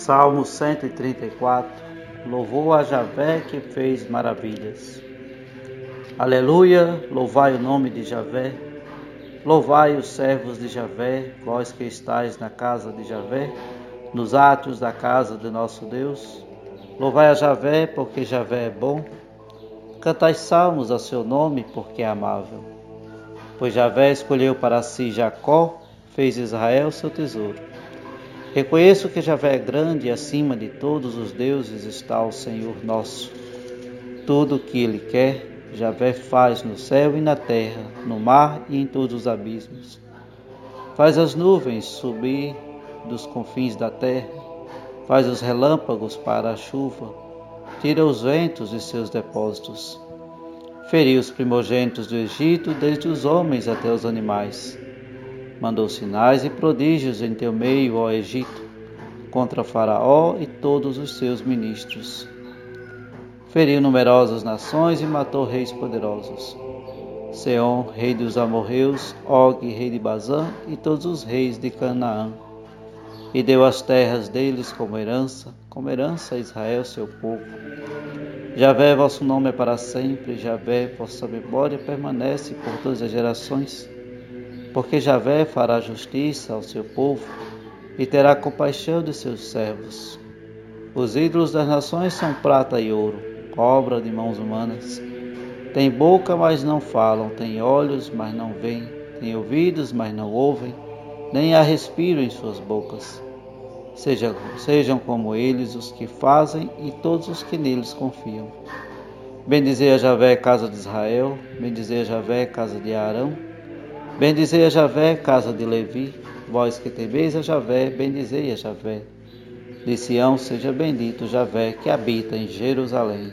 Salmo 134 Louvou a Javé que fez maravilhas. Aleluia, louvai o nome de Javé. Louvai os servos de Javé, vós que estáis na casa de Javé, nos átrios da casa de nosso Deus. Louvai a Javé, porque Javé é bom. Cantai salmos a seu nome, porque é amável. Pois Javé escolheu para si Jacó, fez Israel seu tesouro. Reconheço que Javé é grande e acima de todos os deuses está o Senhor nosso. Tudo o que Ele quer, Javé faz no céu e na terra, no mar e em todos os abismos. Faz as nuvens subir dos confins da terra, faz os relâmpagos para a chuva, tira os ventos de seus depósitos. Feriu os primogênitos do Egito, desde os homens até os animais mandou sinais e prodígios em teu meio, ó Egito, contra Faraó e todos os seus ministros. Feriu numerosas nações e matou reis poderosos. Seom, rei dos amorreus, Og, rei de Bazã, e todos os reis de Canaã. E deu as terras deles como herança, como herança a Israel, seu povo. Javé, vosso nome é para sempre, Javé, vossa memória permanece por todas as gerações porque Javé fará justiça ao seu povo e terá compaixão de seus servos. Os ídolos das nações são prata e ouro, obra de mãos humanas. Tem boca, mas não falam, tem olhos, mas não veem, tem ouvidos, mas não ouvem, nem há respiro em suas bocas. Sejam, sejam como eles os que fazem e todos os que neles confiam. Bendizei a Javé, casa de Israel, bendizei a Javé, casa de Arão, Bendizei a Javé, casa de Levi, vós que temeis a Javé, bendizei a Javé. De Sião seja bendito Javé, que habita em Jerusalém.